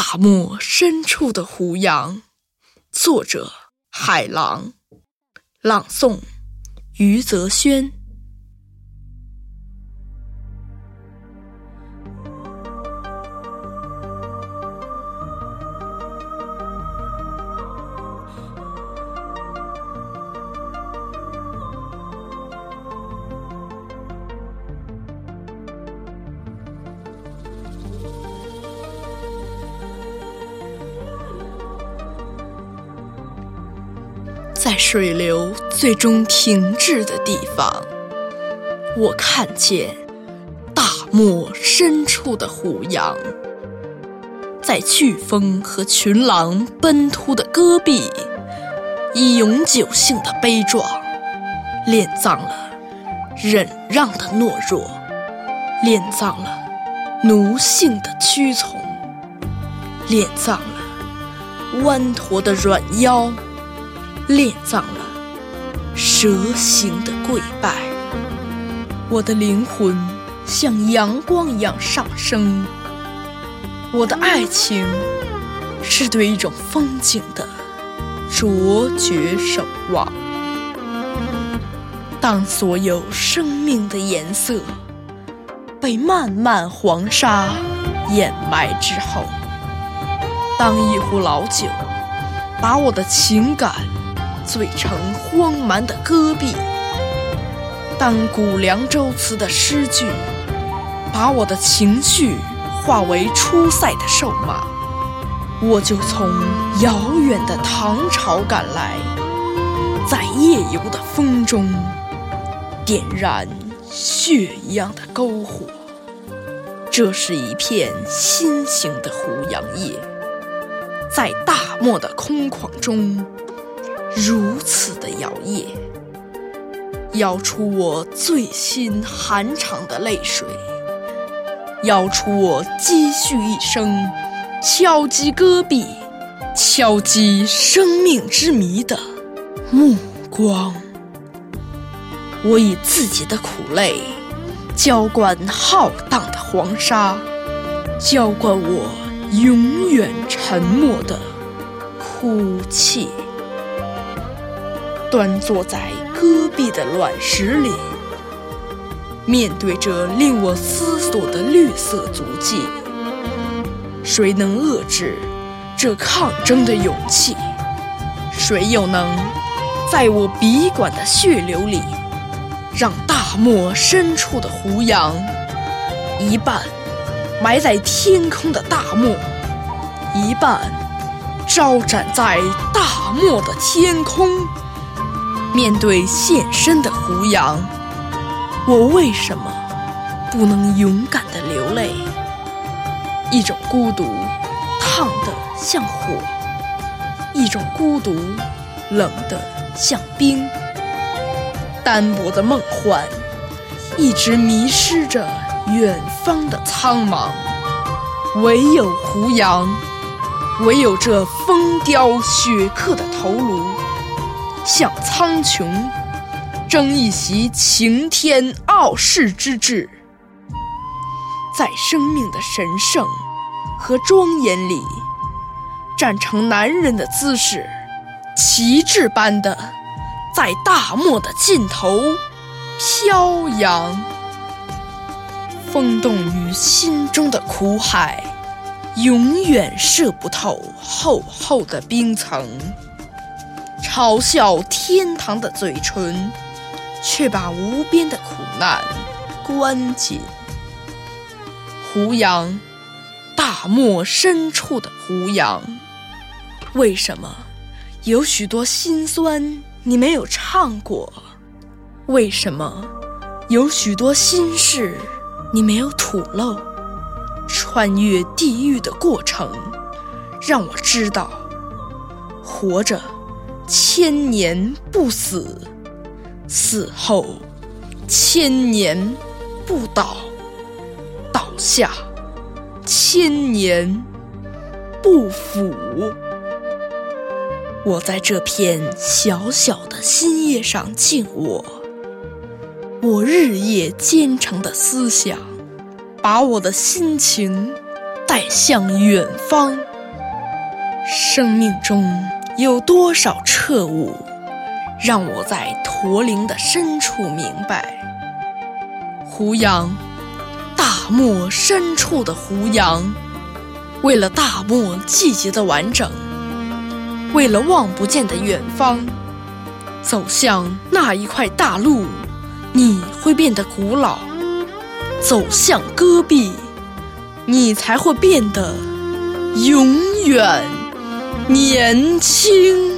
大漠深处的胡杨，作者海狼，朗诵。余泽轩。在水流最终停滞的地方，我看见大漠深处的胡杨，在飓风和群狼奔突的戈壁，以永久性的悲壮，殓葬了忍让的懦弱，殓葬了奴性的屈从，殓葬了弯驼的软腰。殓葬了蛇形的跪拜，我的灵魂像阳光一样上升。我的爱情是对一种风景的卓绝守望。当所有生命的颜色被漫漫黄沙掩埋之后，当一壶老酒把我的情感。醉成荒蛮的戈壁，当古凉州词的诗句把我的情绪化为出塞的瘦马，我就从遥远的唐朝赶来，在夜游的风中点燃血一样的篝火。这是一片新型的胡杨叶，在大漠的空旷中。如此的摇曳，摇出我最心寒长的泪水，摇出我积蓄一生敲击戈壁、敲击生命之谜的目光。我以自己的苦泪浇灌浩荡的黄沙，浇灌我永远沉默的哭泣。端坐在戈壁的卵石里，面对着令我思索的绿色足迹，谁能遏制这抗争的勇气？谁又能在我笔管的血流里，让大漠深处的胡杨一半埋在天空的大漠，一半招展在大漠的天空？面对现身的胡杨，我为什么不能勇敢地流泪？一种孤独，烫得像火；一种孤独，冷得像冰。单薄的梦幻，一直迷失着远方的苍茫。唯有胡杨，唯有这风雕雪刻的头颅。向苍穹争一席擎天傲世之志，在生命的神圣和庄严里，站成男人的姿势，旗帜般的在大漠的尽头飘扬。风动于心中的苦海，永远射不透厚厚的冰层。嘲笑天堂的嘴唇，却把无边的苦难关紧。胡杨，大漠深处的胡杨，为什么有许多心酸你没有唱过？为什么有许多心事你没有吐露？穿越地狱的过程，让我知道，活着。千年不死，死后千年不倒，倒下千年不腐。我在这片小小的新叶上静卧，我日夜兼程的思想，把我的心情带向远方。生命中有多少彻悟，让我在驼铃的深处明白。胡杨，大漠深处的胡杨，为了大漠季节的完整，为了望不见的远方，走向那一块大陆，你会变得古老；走向戈壁，你才会变得永远。年轻。